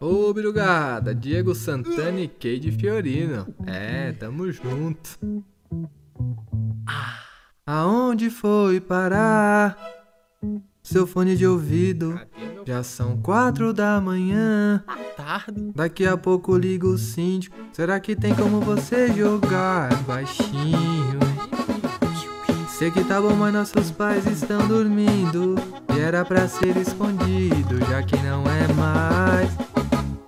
Ô, Birugada, Diego Santana e Cade Fiorino. É, tamo junto. Ah, aonde foi parar? Seu fone de ouvido. Já são quatro da manhã. Tarde. Daqui a pouco ligo o síndico. Será que tem como você jogar baixinho? Sei que tá bom, mas nossos pais estão dormindo. E era pra ser escondido, já que não é mais.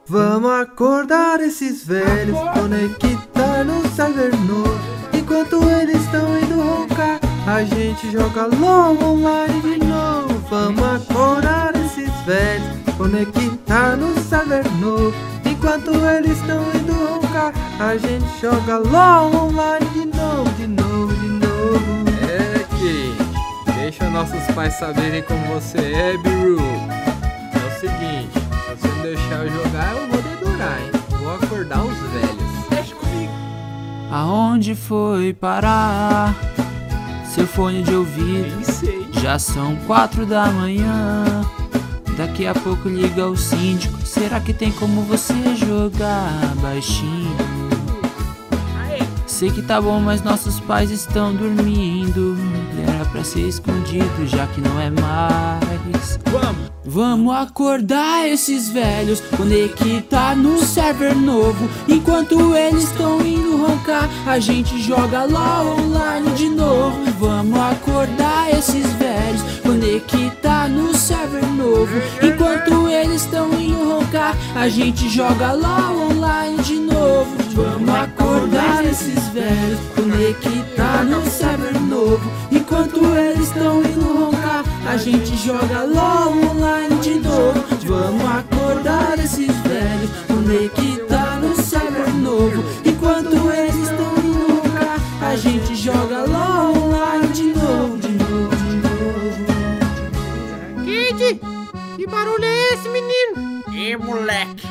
Vamos acordar esses velhos, conectar no server. Enquanto eles estão indo roncar, a gente joga LOL online de novo. Vamos acordar esses velhos, conectar no server. Enquanto eles estão indo roncar, a gente joga LOL online de novo, nossos pais saberem como você é, Biru. É o seguinte, se você não deixar eu jogar, eu vou dedurar, hein? Vou acordar os velhos. Deixa comigo. Aonde foi parar? Seu fone de ouvido. Nem sei. Já são quatro da manhã. Daqui a pouco liga o síndico. Será que tem como você jogar baixinho? Sei que tá bom, mas nossos pais estão dormindo. Era pra ser escondido, já que não é mais. Vamos. Vamos acordar esses velhos, conectar no server novo. Enquanto eles estão indo roncar, a gente joga lá online de novo. Vamos acordar esses velhos, conectar no server novo. Enquanto eles estão indo roncar, a gente joga lá online de novo. Vamos acordar esses velhos, conectar no server novo. Enquanto eles estão indo roncar, a gente joga LOL online de novo. Vamos acordar esses velhos, conectar no server novo. Enquanto eles estão indo roncar, a gente joga LOL online de novo, de novo, de novo. Kid, que barulho é esse, menino? E moleque.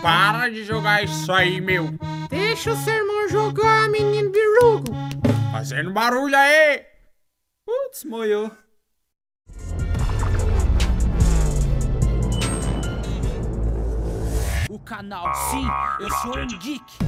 Para de jogar isso aí, meu. Deixa o sermão jogar, menino virugo. Fazendo barulho aí. Putz, moiou. O canal, sim, eu sou um geek.